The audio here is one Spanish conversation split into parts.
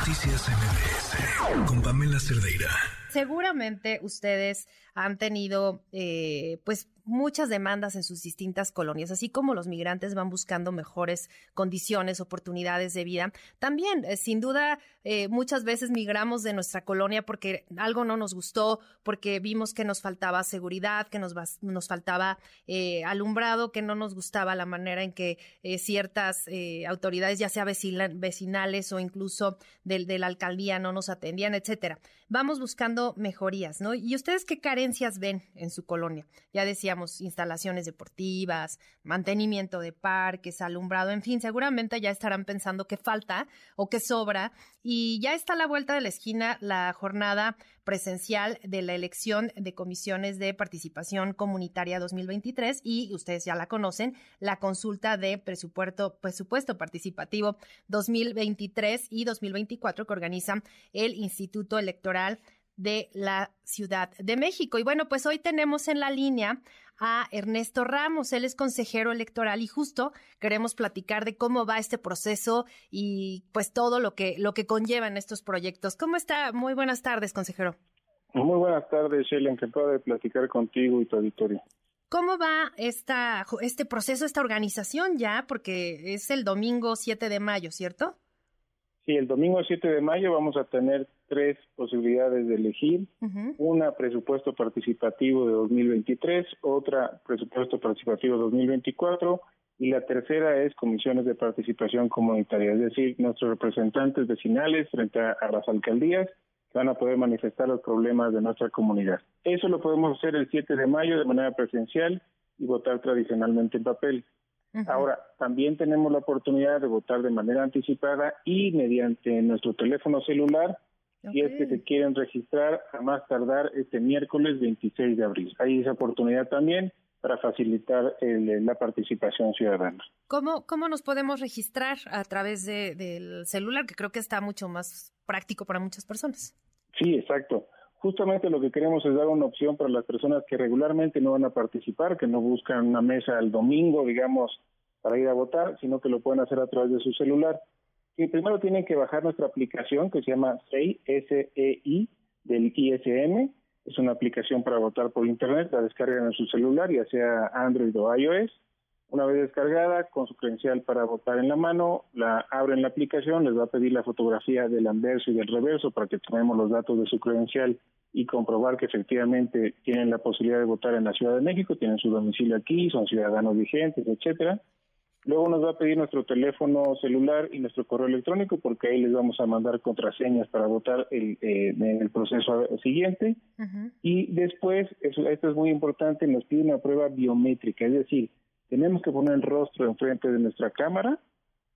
Noticias MBS con Pamela Cerdeira. Seguramente ustedes han tenido, eh, pues, muchas demandas en sus distintas colonias, así como los migrantes van buscando mejores condiciones, oportunidades de vida. También, eh, sin duda, eh, muchas veces migramos de nuestra colonia porque algo no nos gustó, porque vimos que nos faltaba seguridad, que nos, nos faltaba eh, alumbrado, que no nos gustaba la manera en que ciertas autoridades, ya sea vecinales o incluso de, de la alcaldía, no nos atendían, etcétera. Vamos buscando mejorías, ¿no? ¿Y ustedes qué carencias ven en su colonia? Ya decíamos, instalaciones deportivas, mantenimiento de parques, alumbrado, en fin, seguramente ya estarán pensando qué falta o qué sobra. Y ya está a la vuelta de la esquina la jornada presencial de la elección de comisiones de participación comunitaria 2023 y ustedes ya la conocen, la consulta de presupuesto, presupuesto participativo 2023 y 2024 que organiza el Instituto Electoral de la Ciudad de México. Y bueno, pues hoy tenemos en la línea a Ernesto Ramos, él es consejero electoral y justo queremos platicar de cómo va este proceso y pues todo lo que lo que conllevan estos proyectos. ¿Cómo está? Muy buenas tardes, consejero. Muy buenas tardes, Sheila, encantado de platicar contigo y tu auditorio. ¿Cómo va esta, este proceso, esta organización ya? Porque es el domingo 7 de mayo, ¿cierto? Sí, el domingo 7 de mayo vamos a tener tres posibilidades de elegir. Una, presupuesto participativo de 2023, otra, presupuesto participativo 2024 y la tercera es comisiones de participación comunitaria, es decir, nuestros representantes vecinales frente a, las alcaldías que van a poder manifestar los problemas de nuestra comunidad. Eso lo podemos hacer el 7 de mayo de manera presencial y votar tradicionalmente en papel. Ahora, también tenemos la oportunidad de votar de manera anticipada y mediante nuestro teléfono celular, si es que se quieren registrar a más tardar este miércoles 26 de abril. Hay esa oportunidad también para facilitar la participación ciudadana. ¿Cómo, ¿Cómo nos podemos registrar a través de, del celular, que creo que está mucho más práctico para muchas personas? Sí, exacto. Justamente lo que queremos es dar una opción para las personas que regularmente no van a participar, que no buscan una mesa el domingo, digamos, para ir a votar, sino que lo pueden hacer a través de su celular. Y primero tienen que bajar nuestra aplicación que se llama SEI, S-E-I, del ISM. Es una aplicación para votar por Internet, la descargan en su celular, ya sea Android o iOS. Una vez descargada, con su credencial para votar en la mano, la abren la aplicación, les va a pedir la fotografía del anverso y del reverso para que tomemos los datos de su credencial y comprobar que efectivamente tienen la posibilidad de votar en la Ciudad de México, tienen su domicilio aquí, son ciudadanos vigentes, etcétera. Luego nos va a pedir nuestro teléfono celular y nuestro correo electrónico porque ahí les vamos a mandar contraseñas para votar el, eh, en el proceso siguiente. Y después, eso, esto es muy importante, nos pide una prueba biométrica, es decir, tenemos que poner el rostro enfrente de nuestra cámara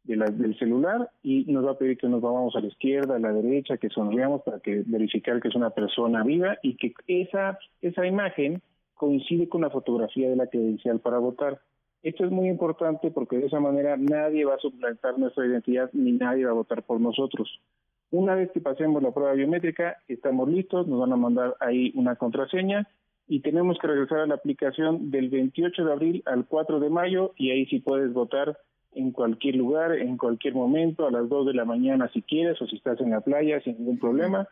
de la, del celular y nos va a pedir que nos vamos a la izquierda, a la derecha, que sonriamos para que verificar que es una persona viva y que esa esa imagen coincide con la fotografía de la credencial para votar. Esto es muy importante porque de esa manera nadie va a suplantar nuestra identidad ni nadie va a votar por nosotros. Una vez que pasemos la prueba biométrica, estamos listos, nos van a mandar ahí una contraseña y tenemos que regresar a la aplicación del 28 de abril al 4 de mayo y ahí sí puedes votar en cualquier lugar, en cualquier momento, a las 2 de la mañana si quieres o si estás en la playa sin ningún problema.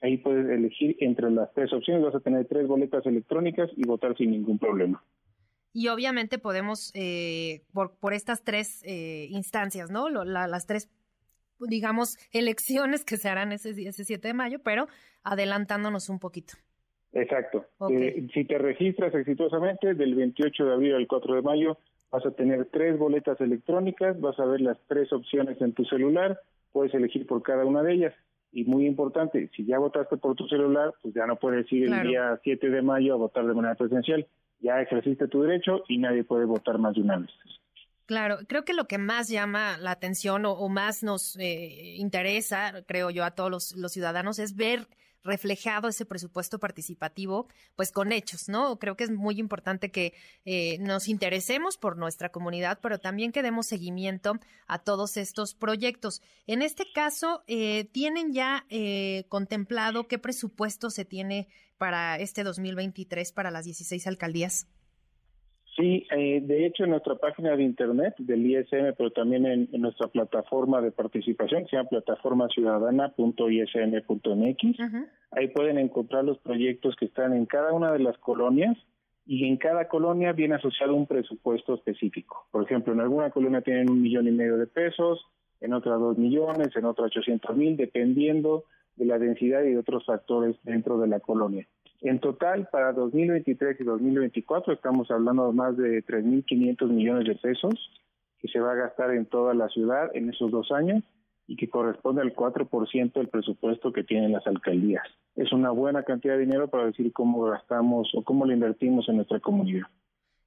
Ahí puedes elegir entre las tres opciones, vas a tener tres boletas electrónicas y votar sin ningún problema. Y obviamente podemos, eh, por, por estas tres eh, instancias, ¿no? las tres digamos, elecciones que se harán ese, ese 7 de mayo, pero adelantándonos un poquito. Exacto. Eh, si te registras exitosamente, del 28 de abril al 4 de mayo, vas a tener tres boletas electrónicas, vas a ver las tres opciones en tu celular, puedes elegir por cada una de ellas. Y muy importante, si ya votaste por tu celular, pues ya no puedes ir el día 7 de mayo a votar de manera presencial. Ya ejerciste tu derecho y nadie puede votar más de una vez. Claro, creo que lo que más llama la atención o, más nos eh, interesa, creo yo, a todos los ciudadanos es ver reflejado ese presupuesto participativo, pues con hechos, ¿no? Creo que es muy importante que eh, nos interesemos por nuestra comunidad, pero también que demos seguimiento a todos estos proyectos. En este caso, eh, ¿tienen ya eh, contemplado qué presupuesto se tiene para este 2023 para las 16 alcaldías? Sí, eh, de hecho en nuestra página de internet del ISM, pero también en, nuestra plataforma de participación, se llama plataformaciudadana.ism.mx, ahí pueden encontrar los proyectos que están en cada una de las colonias y en cada colonia viene asociado un presupuesto específico. Por ejemplo, en alguna colonia tienen un millón y medio de pesos, en otra dos millones, en otra ochocientos mil, dependiendo de la densidad y de otros factores dentro de la colonia. En total, para 2023 y 2024 estamos hablando de más de 3.500 millones de pesos que se va a gastar en toda la ciudad en esos dos años y que corresponde al 4% del presupuesto que tienen las alcaldías. Es una buena cantidad de dinero para decir cómo gastamos o cómo lo invertimos en nuestra comunidad.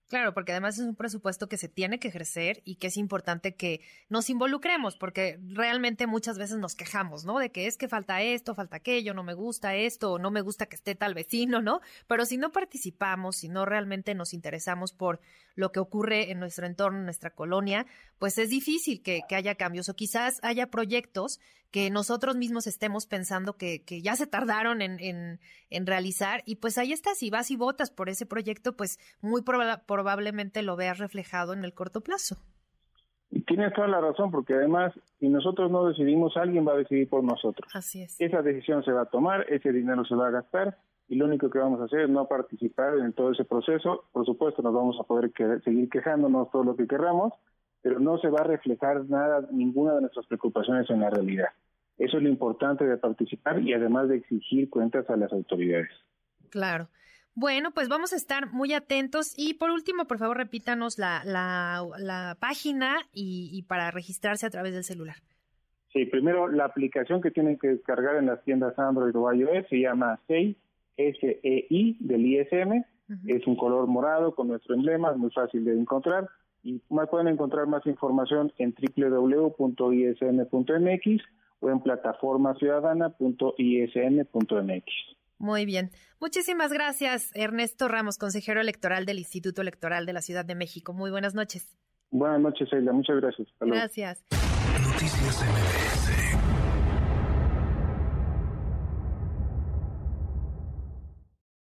Claro, porque además es un presupuesto que se tiene que ejercer y que es importante que nos involucremos, porque realmente muchas veces nos quejamos, ¿no? De que es que falta esto, falta aquello, no me gusta esto, no me gusta que esté tal vecino, ¿no? Pero si no participamos, si no realmente nos interesamos por lo que ocurre en nuestro entorno, en nuestra colonia, pues es difícil que, que haya cambios o quizás haya proyectos que nosotros mismos estemos pensando que, que ya se tardaron en, en, en, realizar y pues ahí está, si vas y votas por ese proyecto, pues muy probablemente lo veas reflejado en el corto plazo. Y tienes toda la razón, porque además, si nosotros no decidimos, alguien va a decidir por nosotros. Así es. Esa decisión se va a tomar, ese dinero se va a gastar, y lo único que vamos a hacer es no participar en todo ese proceso. Por supuesto, nos vamos a poder seguir quejándonos todo lo que querramos, pero no se va a reflejar nada, ninguna de nuestras preocupaciones en la realidad. Eso es lo importante de participar y además de exigir cuentas a las autoridades. Claro. Bueno, pues vamos a estar muy atentos y por último, por favor, repítanos la, la, página y, y, para registrarse a través del celular. Sí, primero la aplicación que tienen que descargar en las tiendas Android o iOS se llama SEI SEI del ISM. Es un color morado con nuestro emblema, es muy fácil de encontrar. Y más pueden encontrar más información en www.ism.mx o en plataformaciudadana.ism.mx. Muy bien. Muchísimas gracias, Ernesto Ramos, consejero electoral del Instituto Electoral de la Ciudad de México. Muy buenas noches. Buenas noches, Eila. Muchas gracias. gracias. Noticias MBS